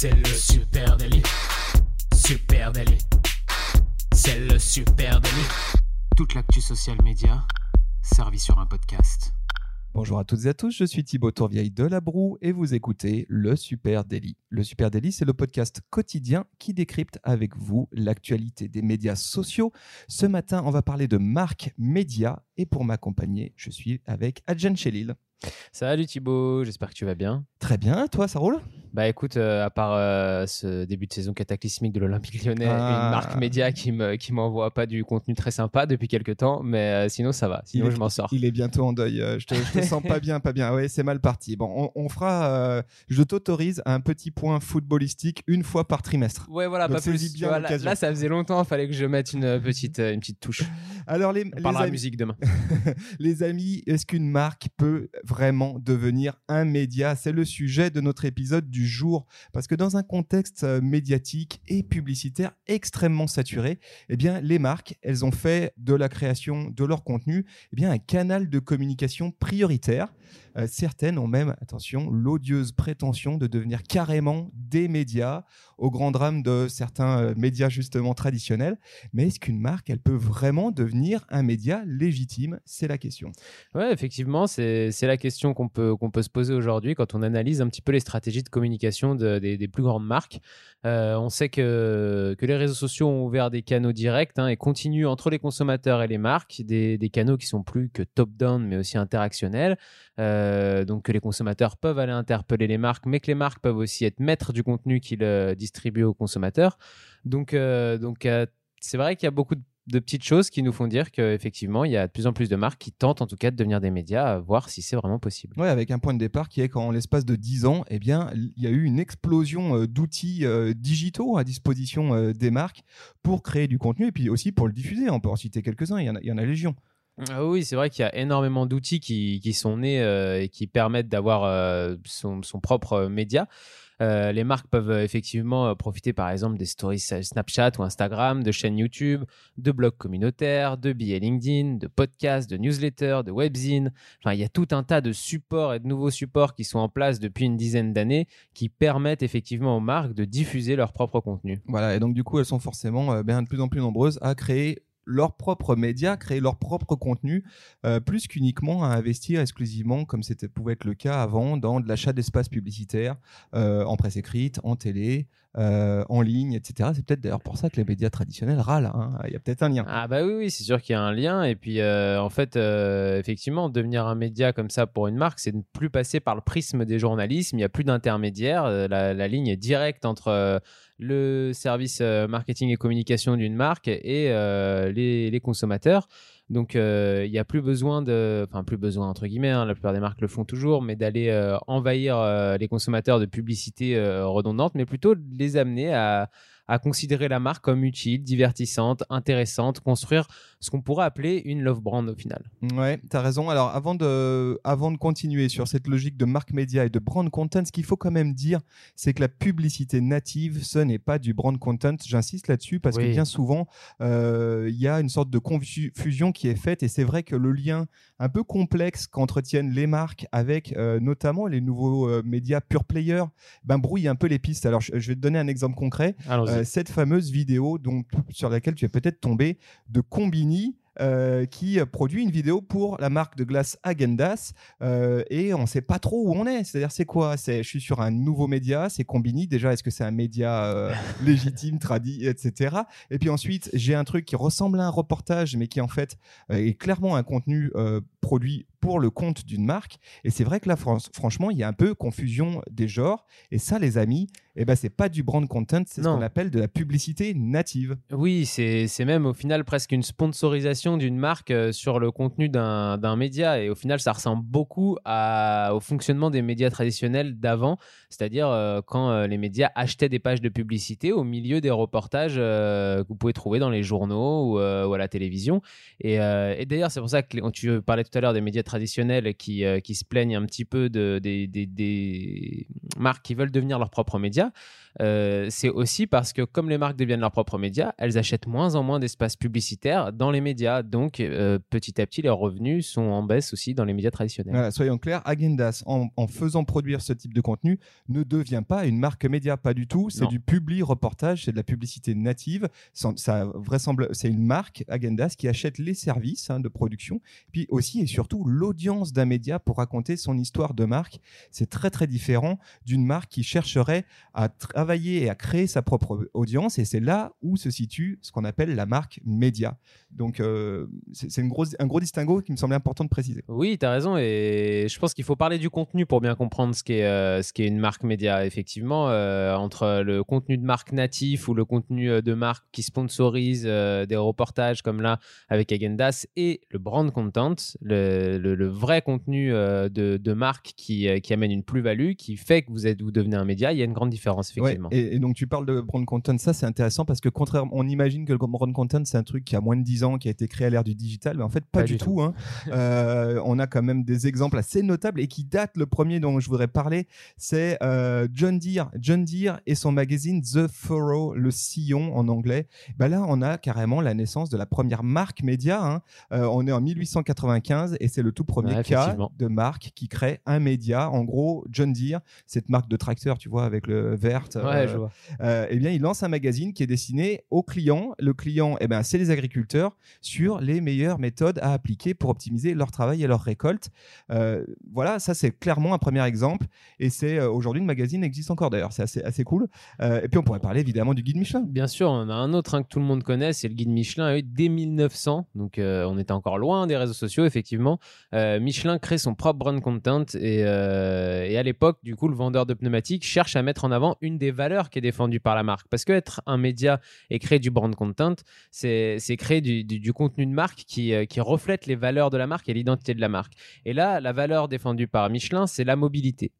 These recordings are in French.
C'est le super délit. Super délit. C'est le super délit. Toute l'actu social média servie sur un podcast. Bonjour à toutes et à tous, je suis Thibaut Tourvieille de La Broue et vous écoutez Le Super Daily. Le Super Daily, c'est le podcast quotidien qui décrypte avec vous l'actualité des médias sociaux. Ce matin, on va parler de marque média et pour m'accompagner, je suis avec Adjan Chelil. Salut Thibaut, j'espère que tu vas bien. Très bien, toi, ça roule? Bah écoute, euh, à part euh, ce début de saison cataclysmique de l'Olympique lyonnais, Ah. une marque média qui me qui m'envoie pas du contenu très sympa depuis quelques temps, mais euh, sinon ça va, sinon Il est- je m'en sors. Il est bientôt en deuil. Je te, je te sens pas bien, pas bien. Ouais, c'est mal parti. Bon, on, on fera. je t'autorise un petit point footballistique une fois par trimestre. Ouais voilà, Donc pas plus. bien vois, là, ça faisait longtemps, fallait que je mette une petite une petite touche. Alors les, On les parlera amis- musique demain. Les amis, est-ce qu'une marque peut vraiment devenir un média? C'est le sujet de notre épisode du jour. Parce que dans un contexte euh, médiatique et publicitaire extrêmement saturé, eh bien, les marques, elles ont fait de la création de leur contenu eh bien, un canal de communication prioritaire. Euh, certaines ont même, attention, l'odieuse prétention de devenir carrément des médias, au grand drame de certains euh, médias justement traditionnels. Mais est-ce qu'une marque, elle peut vraiment devenir un média légitime? C'est la question. Ouais, effectivement, c'est la question qu'on peut, peut se poser aujourd'hui quand on analyse un petit peu les stratégies de communication de- des, plus grandes marques. Euh, on sait que, que les réseaux sociaux ont ouvert des canaux directs hein, et continuent entre les consommateurs et les marques, des, des canaux qui sont plus que top-down mais aussi interactionnels. Donc que les consommateurs peuvent aller interpeller les marques, mais que les marques peuvent aussi être maîtres du contenu qu'ils euh, distribuent aux consommateurs. Donc, euh, donc euh, c'est vrai qu'il y a beaucoup de petites choses qui nous font dire qu'effectivement, il y a de plus en plus de marques qui tentent en tout cas de devenir des médias, à voir si c'est vraiment possible. Ouais, avec un point de départ qui est qu'en l'espace de 10 ans, eh bien, il y a eu une explosion euh, d'outils euh, digitaux à disposition euh, des marques pour créer du contenu et puis aussi pour le diffuser. On peut en citer quelques-uns, il y en a, il y en a légion. Ah oui, c'est vrai qu'il y a énormément d'outils qui, sont nés euh, et qui permettent d'avoir euh, son, propre euh, média. Les marques peuvent effectivement profiter par exemple des stories Snapchat ou Instagram, de chaînes YouTube, de blogs communautaires, de billets LinkedIn, de podcasts, de newsletters, de webzines. Enfin, il y a tout un tas de supports et de nouveaux supports qui sont en place depuis une dizaine d'années qui permettent effectivement aux marques de diffuser leur propre contenu. Voilà, et donc du coup, elles sont forcément bien, de plus en plus nombreuses à créer leurs propres médias, créer leur propre contenu, euh, plus qu'uniquement à investir exclusivement, comme c'était pouvait être le cas avant, dans de l'achat d'espaces publicitaires, euh, en presse écrite, en télé, euh, en ligne, etc. C'est peut-être d'ailleurs pour ça que les médias traditionnels râlent. hein. Il y a peut-être un lien. Ah bah oui, oui c'est sûr qu'il y a un lien. Et puis, en fait, effectivement, devenir un média comme ça pour une marque, c'est ne plus passer par le prisme des journalistes. Il n'y a plus d'intermédiaire. La, la ligne est directe entre le service euh, marketing et communication d'une marque et euh, les, consommateurs. Donc, euh, il n'y a plus besoin de, enfin, plus besoin entre guillemets, hein, la plupart des marques le font toujours, mais d'aller envahir les consommateurs de publicité redondante, mais plutôt de les amener à, à considérer la marque comme utile, divertissante, intéressante, construire ce qu'on pourrait appeler une love brand au final. Ouais, tu as raison. Alors, avant de, avant de continuer sur cette logique de marque média et de brand content, ce qu'il faut quand même dire, c'est que la publicité native, ce n'est pas du brand content. J'insiste là-dessus parce que bien souvent, euh, il y a une sorte de confusion qui est faite et c'est vrai que le lien un peu complexe qu'entretiennent les marques avec euh, notamment les nouveaux euh, médias pure player ben, brouille un peu les pistes. Alors, je, je vais te donner un exemple concret. Allons-y. Euh, cette fameuse vidéo sur laquelle tu es peut-être tombé de Combini. Euh, qui produit une vidéo pour la marque de glace Agendas euh, et on ne sait pas trop où on est. C'est-à-dire, c'est quoi? Je suis sur un nouveau média, c'est Combini. Déjà, est-ce que c'est un média euh, légitime, tradit, etc. Et puis ensuite, j'ai un truc qui ressemble à un reportage, mais qui en fait est clairement un contenu produit pour le compte d'une marque. Et c'est vrai que là, fran- franchement, il y a un peu confusion des genres. Et ça, les amis, eh ben, c'est pas du brand content, c'est ce qu'on appelle de la publicité native. Oui, c'est même au final presque une sponsorisation d'une marque euh, sur le contenu d'un média. Et au final, ça ressemble beaucoup au fonctionnement des médias traditionnels d'avant, c'est-à-dire euh, quand euh, les médias achetaient des pages de publicité au milieu des reportages que vous pouvez trouver dans les journaux ou, à la télévision. Et, d'ailleurs, c'est pour ça que tu parlais tout à l'heure des médias traditionnels qui, qui se plaignent un petit peu de, des, des- des marques qui veulent devenir leurs propres médias. C'est aussi parce que comme les marques deviennent leurs propres médias, elles achètent moins en moins d'espace publicitaire dans les médias. Médias. Donc, euh, petit à petit, les revenus sont en baisse aussi dans les médias traditionnels. Voilà, soyons clairs, Agendas, en, en faisant produire ce type de contenu, ne devient pas une marque média, pas du tout. C'est du publi reportage, c'est de la publicité native. Ça, ça vraisemble, c'est une marque Agendas qui achète les services hein, de production, puis aussi et surtout l'audience d'un média pour raconter son histoire de marque. C'est très très différent d'une marque qui chercherait à travailler et à créer sa propre audience, et c'est là où se situe ce qu'on appelle la marque média. Donc euh, c'est un gros distinguo qui me semblait important de préciser. Oui, tu as raison. Et je pense qu'il faut parler du contenu pour bien comprendre ce qu'est euh, ce qu'est une marque média. Effectivement, euh, entre le contenu de marque natif ou le contenu euh, de marque qui sponsorise des reportages comme là avec Agendas et le brand content, le, le- le vrai contenu de, de marque qui, qui amène une plus-value, qui fait que vous, êtes, vous devenez un média, il y a une grande différence, Ouais, effectivement. et, et donc tu parles de brand content, ça c'est intéressant parce que contrairement, on imagine que le brand content c'est un truc qui a moins de 10 ans, qui a été créé à l'ère du digital, mais en fait pas, Pas du, du tout. hein. Euh, on a quand même des exemples assez notables et qui datent. Le premier dont je voudrais parler, c'est euh, John Deere. John Deere et son magazine The Furrow, le sillon en anglais. Ben là, on a carrément la naissance de la première marque média. hein. Euh, on est en 1895 et c'est le tout premier Ouais, cas de marque qui crée un média. En gros, John Deere, cette marque de tracteur, tu vois, avec le vert. Ouais, je vois. eh bien, il lance un magazine qui est destiné aux clients. Le client, eh ben, c'est les agriculteurs sur les meilleures méthodes à appliquer pour optimiser leur travail et leur récolte. Euh, voilà, ça c'est clairement un premier exemple. Et c'est euh, aujourd'hui le magazine existe encore d'ailleurs. C'est assez, assez cool. Euh, et puis on pourrait parler évidemment du guide Michelin. Bien sûr, on a un autre hein, que tout le monde connaît, c'est le guide Michelin. dès 1900, donc on était encore loin des réseaux sociaux, effectivement. Michelin crée son propre brand content et, à l'époque, du coup, le vendeur de pneumatiques cherche à mettre en avant une des valeurs qui est défendue par la marque. Parce que être un média et créer du brand content, c'est créer du- du contenu de marque qui, euh, qui reflète les valeurs de la marque et l'identité de la marque. Et là, la valeur défendue par Michelin, c'est la mobilité.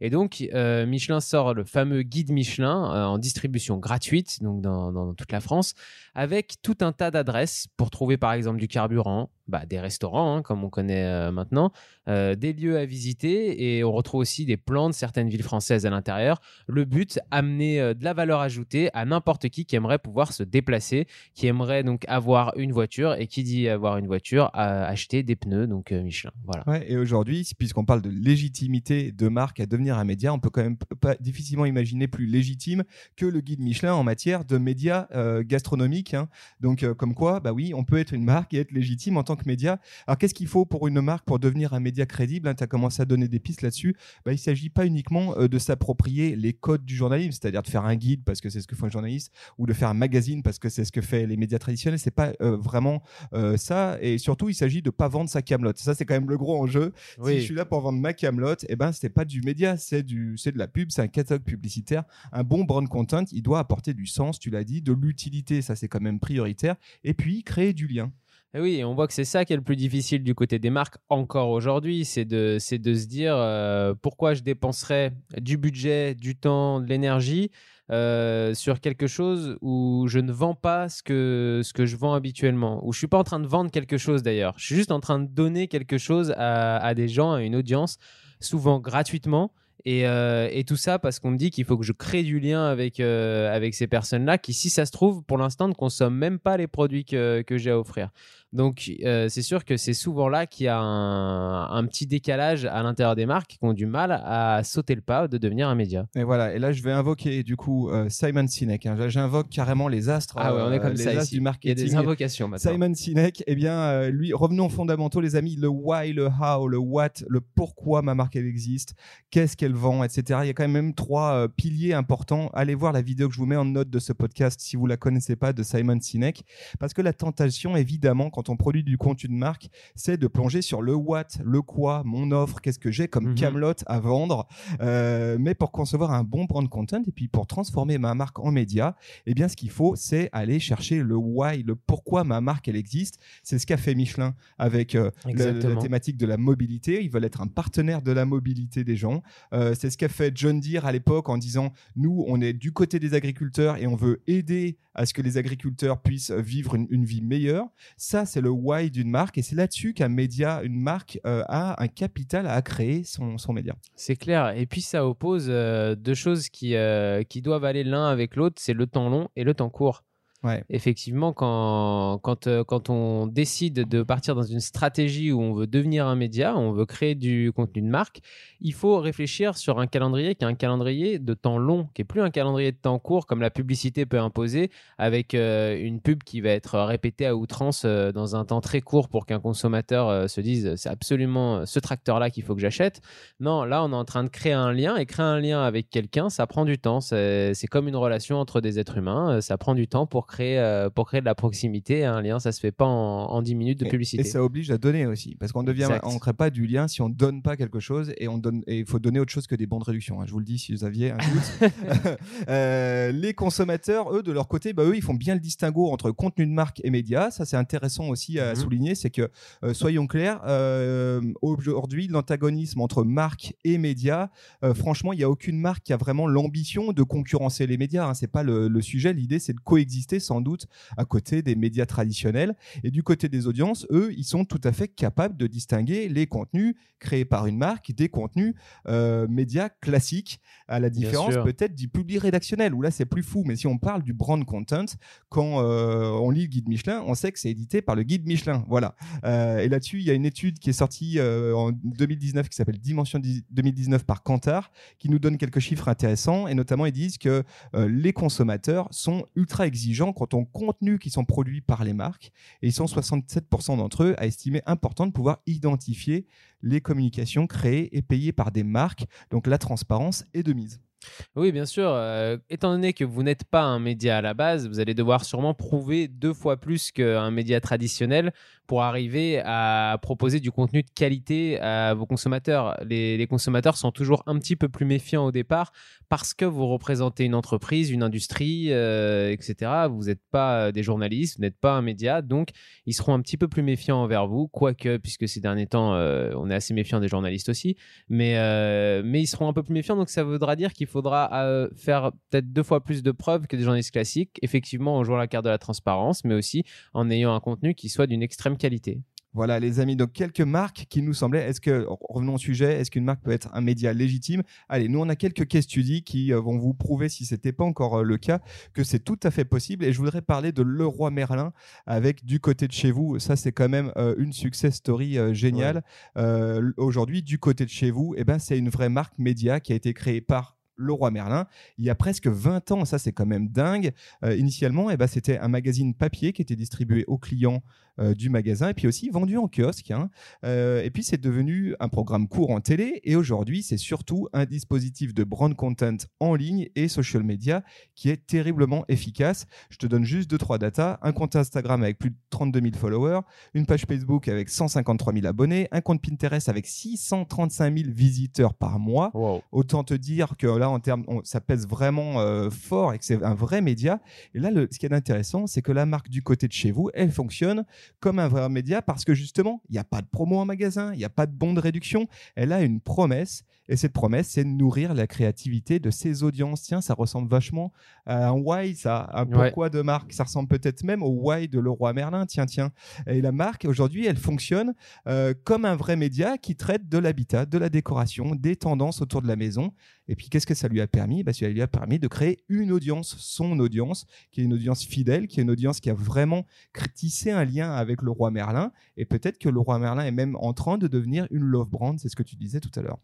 Et donc, euh, Michelin sort le fameux guide Michelin euh, en distribution gratuite, donc dans, dans toute la France, avec tout un tas d'adresses pour trouver par exemple du carburant, bah, des restaurants, hein, comme on connaît euh, maintenant, euh, des lieux à visiter, et on retrouve aussi des plans de certaines villes françaises à l'intérieur. Le but, amener euh, de la valeur ajoutée à n'importe qui qui aimerait pouvoir se déplacer, qui aimerait donc avoir une voiture, et qui dit avoir une voiture, acheter des pneus, donc Michelin. Voilà. Et aujourd'hui, puisqu'on parle de légitimité de marque à devenir un média, on peut quand même pas difficilement imaginer plus légitime que le guide Michelin en matière de médias gastronomiques. hein. Donc, comme quoi, bah oui, on peut être une marque et être légitime en tant que média. Alors, qu'est-ce qu'il faut pour une marque pour devenir un média crédible Tu as commencé à donner des pistes là-dessus. Bah, il ne s'agit pas uniquement euh, de s'approprier les codes du journalisme, c'est-à-dire de faire un guide parce que c'est ce que fait un journaliste, ou de faire un magazine parce que c'est ce que fait les médias traditionnels. C'est pas euh, vraiment euh, ça. Et surtout, il s'agit de pas vendre sa camelote. Ça, c'est quand même le gros enjeu. Si je suis là pour vendre ma camelote, eh ben c'est pas du média, c'est du c'est de la pub, c'est un catalogue publicitaire. Un bon brand content, il doit apporter du sens, tu l'as dit, de l'utilité, ça c'est quand même prioritaire. Et puis créer du lien. Et oui, on voit que c'est ça qui est le plus difficile du côté des marques encore aujourd'hui, c'est de, c'est de se dire euh, pourquoi je dépenserais du budget, du temps, de l'énergie euh, sur quelque chose où je ne vends pas ce que, ce que je vends habituellement, où je suis pas en train de vendre quelque chose d'ailleurs, je suis juste en train de donner quelque chose à, à des gens, à une audience, souvent gratuitement. Et, euh, et tout ça parce qu'on me dit qu'il faut que je crée du lien avec, avec ces personnes-là qui, si ça se trouve, pour l'instant, ne consomment même pas les produits que, que j'ai à offrir. Donc, euh, c'est sûr que c'est souvent là qu'il y a un, un petit décalage à l'intérieur des marques qui ont du mal à sauter le pas de devenir un média. Et voilà. Et là, je vais invoquer du coup euh, Simon Sinek. hein. J'invoque carrément les astres. Ah ouais, on est euh, comme les ça astres ici. du Il y a marketing. des invocations maintenant. Simon Sinek, eh bien, lui, revenons aux fondamentaux, les amis. Le why, le how, le what, le pourquoi ma marque elle existe, qu'est-ce qu'elle vend, etc. Il y a quand même trois piliers importants. Allez voir la vidéo que je vous mets en note de ce podcast si vous la connaissez pas de Simon Sinek, parce que la tentation, évidemment, quand on produit du contenu de marque, c'est de plonger sur le what, le quoi, mon offre, qu'est-ce que j'ai comme Mhm. camelote à vendre. Euh, mais pour concevoir un bon brand content et puis pour transformer ma marque en média, eh bien, ce qu'il faut, c'est aller chercher le why, le pourquoi ma marque elle existe. C'est ce qu'a fait Michelin avec euh, la thématique de la mobilité. Ils veulent être un partenaire de la mobilité des gens. Euh, c'est ce qu'a fait John Deere à l'époque en disant nous, on est du côté des agriculteurs et on veut aider à ce que les agriculteurs puissent vivre une, une vie meilleure. Ça, c'est le why d'une marque et c'est là-dessus qu'un média, une marque euh, a un capital à créer son, son média. C'est clair. Et puis ça oppose euh, deux choses qui, euh, qui doivent aller l'un avec l'autre, c'est le temps long et le temps court. Effectivement, quand, quand, euh, quand on décide de partir dans une stratégie où on veut devenir un média, on veut créer du contenu de marque, il faut réfléchir sur un calendrier qui est un calendrier de temps long, qui est plus un calendrier de temps court comme la publicité peut imposer, avec euh, une pub qui va être répétée à outrance euh, dans un temps très court pour qu'un consommateur se dise c'est absolument ce tracteur-là qu'il faut que j'achète. Non, là on est en train de créer un lien et créer un lien avec quelqu'un, ça prend du temps. C'est comme une relation entre des êtres humains, ça prend du temps pour créer euh, pour créer de la proximité. Un lien, ça se fait pas en, 10 minutes de publicité. Et, ça oblige à donner aussi, parce qu'on devient, on crée pas du lien si on donne pas quelque chose et on donne, et il faut donner autre chose que des bons de réduction. Hein. Je vous le dis si vous aviez un doute. Euh, les consommateurs, eux, de leur côté, bah, eux, ils font bien le distinguo entre contenu de marque et média. Ça, c'est intéressant aussi à mhm. souligner, c'est que euh, soyons clairs, aujourd'hui, l'antagonisme entre marque et média, franchement, il n'y a aucune marque qui a vraiment l'ambition de concurrencer les médias. Hein. C'est pas le, le sujet. L'idée, c'est de coexister sans doute à côté des médias traditionnels. Et du côté des audiences, eux, ils sont tout à fait capables de distinguer les contenus créés par une marque des contenus euh, médias classiques, à la différence peut-être du public rédactionnel, où là c'est plus fou. Mais si on parle du brand content, quand euh, on lit le guide Michelin, on sait que c'est édité par le guide Michelin. Voilà. Euh, et là-dessus, il y a une étude qui est sortie en 2019 qui s'appelle Dimension 2019 par Kantar, qui nous donne quelques chiffres intéressants. Et notamment, ils disent que les consommateurs sont ultra exigeants quand on contenu qui sont produits par les marques. Et ils sont 67% d'entre eux à estimer important de pouvoir identifier les communications créées et payées par des marques. Donc la transparence est de mise. Oui, bien sûr. Euh, étant donné que vous n'êtes pas un média à la base, vous allez devoir sûrement prouver deux fois plus qu'un média traditionnel pour arriver à proposer du contenu de qualité à vos consommateurs. Les, consommateurs sont toujours un petit peu plus méfiants au départ parce que vous représentez une entreprise, une industrie, euh, etc. Vous n'êtes pas des journalistes, vous n'êtes pas un média, donc ils seront un petit peu plus méfiants envers vous, quoique, puisque ces derniers temps, euh, on est assez méfiant des journalistes aussi, mais, mais ils seront un peu plus méfiants, donc ça voudra dire qu'il faudra euh, faire peut-être deux fois plus de preuves que des journalistes classiques, effectivement en jouant la carte de la transparence, mais aussi en ayant un contenu qui soit d'une extrême qualité. Voilà les amis, donc quelques marques qui nous semblaient, est-ce que, revenons au sujet, est-ce qu'une marque peut être un média légitime? Allez, nous on a quelques cas studies qui euh, vont vous prouver, si ce n'était pas encore euh, le cas, que c'est tout à fait possible. Et je voudrais parler de Leroy Merlin avec du côté de chez vous. Ça c'est quand même une success story géniale. Aujourd'hui, du côté de chez vous, eh ben, c'est une vraie marque média qui a été créée par le Roi Merlin, il y a presque 20 ans, ça c'est quand même dingue. Euh, initialement, eh ben, c'était un magazine papier qui était distribué aux clients euh, du magasin et puis aussi vendu en kiosque. Hein. Euh, et puis c'est devenu un programme court en télé et aujourd'hui c'est surtout un dispositif de brand content en ligne et social media qui est terriblement efficace. Je te donne juste deux trois datas un compte Instagram avec plus de 32 000 followers, une page Facebook avec 153 000 abonnés, un compte Pinterest avec 635 000 visiteurs par mois. Autant te dire que là en termes, ça pèse vraiment euh, fort et que c'est un vrai média. Et là, le, ce qui est intéressant, c'est que la marque du côté de chez vous, elle fonctionne comme un vrai média parce que justement, il n'y a pas de promo en magasin, il n'y a pas de bon de réduction. Elle a une promesse et cette promesse, c'est de nourrir la créativité de ses audiences. Tiens, ça ressemble vachement à un why, ça, un pourquoi de marque. Ça ressemble peut-être même au why de Leroy Merlin. Tiens, tiens. Et la marque, aujourd'hui, elle fonctionne euh, comme un vrai média qui traite de l'habitat, de la décoration, des tendances autour de la maison. Et puis, qu'est-ce que ça lui a permis? Bah, Ça lui a permis de créer une audience, son audience, qui est une audience fidèle, qui est une audience qui a vraiment tissé un lien avec le roi Merlin. Et peut-être que le roi Merlin est même en train de devenir une love brand, c'est ce que tu disais tout à l'heure.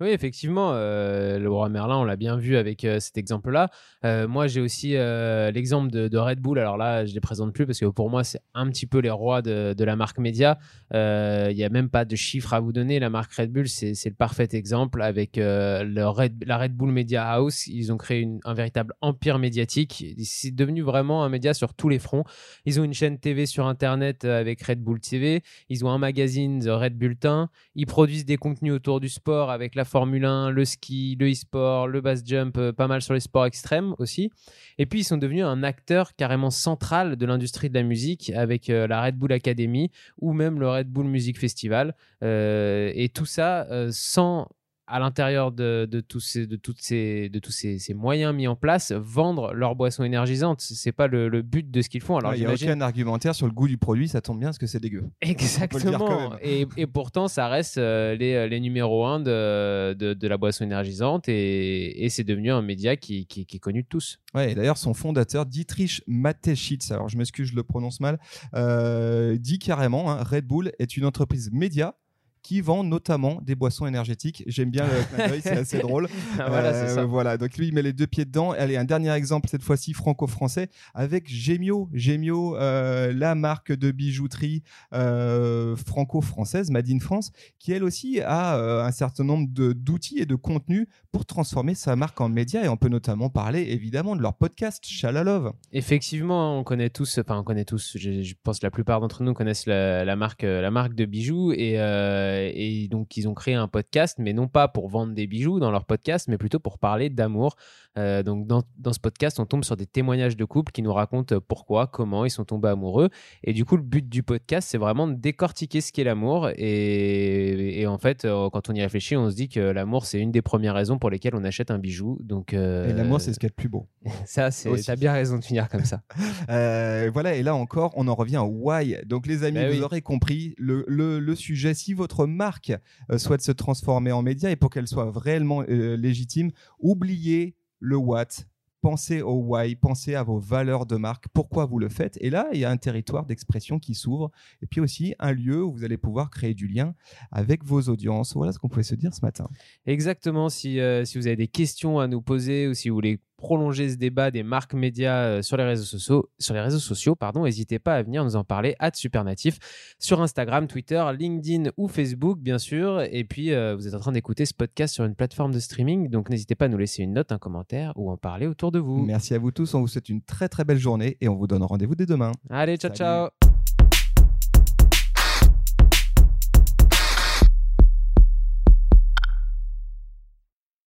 Oui, effectivement, euh, le roi Merlin, on l'a bien vu avec euh, cet exemple-là. Euh, moi, j'ai aussi l'exemple de, Red Bull. Alors là, je ne les présente plus parce que pour moi, c'est un petit peu les rois de, la marque média. Il n'y a même pas de chiffres à vous donner. La marque Red Bull, c'est le parfait exemple avec le Red, la Red Bull Media House. Ils ont créé un véritable empire médiatique. C'est devenu vraiment un média sur tous les fronts. Ils ont une chaîne TV sur Internet avec Red Bull TV. Ils ont un magazine, The Red Bulletin. Ils produisent des contenus autour du sport avec la Formule 1, le ski, le e-sport, le bass jump, euh, pas mal sur les sports extrêmes aussi. Et puis ils sont devenus un acteur carrément central de l'industrie de la musique avec euh, la Red Bull Academy ou même le Red Bull Music Festival. Euh, et tout ça sans à l'intérieur de, de, tous ces, de, toutes ces, de tous ces, ces, moyens mis en place, vendre leurs boissons énergisantes. C'est pas le, le, but de ce qu'ils font. Alors, il n'y a aucun argumentaire sur le goût du produit, ça tombe bien parce que c'est dégueu. Exactement. Et, et, pourtant, ça reste euh, les, les numéros 1 de, de, de, la boisson énergisante et, et c'est devenu un média qui, qui, qui, est connu de tous. Ouais, et d'ailleurs, son fondateur, Dietrich Mateschitz, alors je m'excuse, je le prononce mal, euh, dit carrément hein, Red Bull est une entreprise média qui vend notamment des boissons énergétiques. J'aime bien le c'est assez drôle. Ah, voilà, euh, ça. voilà, donc lui, il met les deux pieds dedans. Allez, un dernier exemple, cette fois-ci franco-français, avec Gemio. Gemio, euh, la marque de bijouterie euh, franco-française, Made in France, qui elle aussi a un certain nombre d'outils et de contenus pour transformer sa marque en média. Et on peut notamment parler évidemment de leur podcast, Chalalove. Effectivement, on connaît tous, enfin on connaît tous, je, je pense que la plupart d'entre nous connaissent la, la, marque, la marque de bijoux et euh, et donc, ils ont créé un podcast, mais non pas pour vendre des bijoux dans leur podcast, mais plutôt pour parler d'amour. Euh, donc, dans, dans, ce podcast, on tombe sur des témoignages de couples qui nous racontent pourquoi, comment ils sont tombés amoureux. Et du coup, le but du podcast, c'est vraiment de décortiquer ce qu'est l'amour. Et, et, en fait, euh, quand on y réfléchit, on se dit que l'amour, c'est une des premières raisons pour lesquelles on achète un bijou. Donc, et l'amour, c'est ce qu'il y a de plus beau. Ça, c'est. T'as bien raison de finir comme ça. voilà, et là encore, on en revient au why. Donc, les amis, bah vous aurez compris le, le, le sujet. Si votre marque euh, souhaite se transformer en média et pour qu'elle soit réellement euh, légitime, oubliez le what, pensez au why, pensez à vos valeurs de marque, pourquoi vous le faites. Et là, il y a un territoire d'expression qui s'ouvre, et puis aussi un lieu où vous allez pouvoir créer du lien avec vos audiences. Voilà ce qu'on pouvait se dire ce matin. Exactement. Si, euh, si vous avez des questions à nous poser ou si vous voulez prolonger ce débat des marques médias euh, sur les réseaux sociaux, sur les réseaux sociaux, pardon, n'hésitez pas à venir nous en parler à Supernatif sur Instagram, Twitter, LinkedIn ou Facebook, bien sûr. Et puis, euh, vous êtes en train d'écouter ce podcast sur une plateforme de streaming, donc n'hésitez pas à nous laisser une note, un commentaire ou en parler autour de vous. Merci à vous tous. On vous souhaite une très très belle journée et on vous donne rendez-vous dès demain. Allez, ciao, ciao.